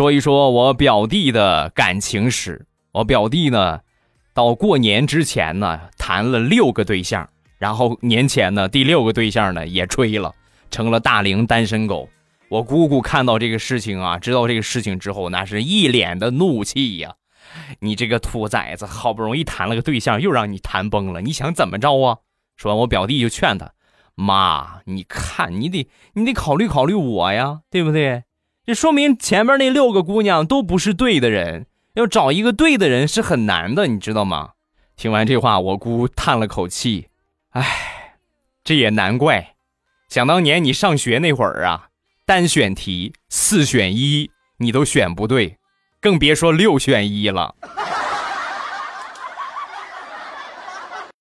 说一说我表弟的感情史。我表弟呢，到过年之前呢，谈了六个对象，然后年前呢，第六个对象呢也吹了，成了大龄单身狗。我姑姑看到这个事情啊，知道这个事情之后，那是一脸的怒气呀！你这个兔崽子，好不容易谈了个对象，又让你谈崩了，你想怎么着啊？说完，我表弟就劝他：“妈，你看，你得你得考虑考虑我呀，对不对？这说明前面那六个姑娘都不是对的人，要找一个对的人是很难的，你知道吗？”听完这话，我姑叹了口气：“唉，这也难怪，想当年你上学那会儿啊。”单选题四选一，你都选不对，更别说六选一了。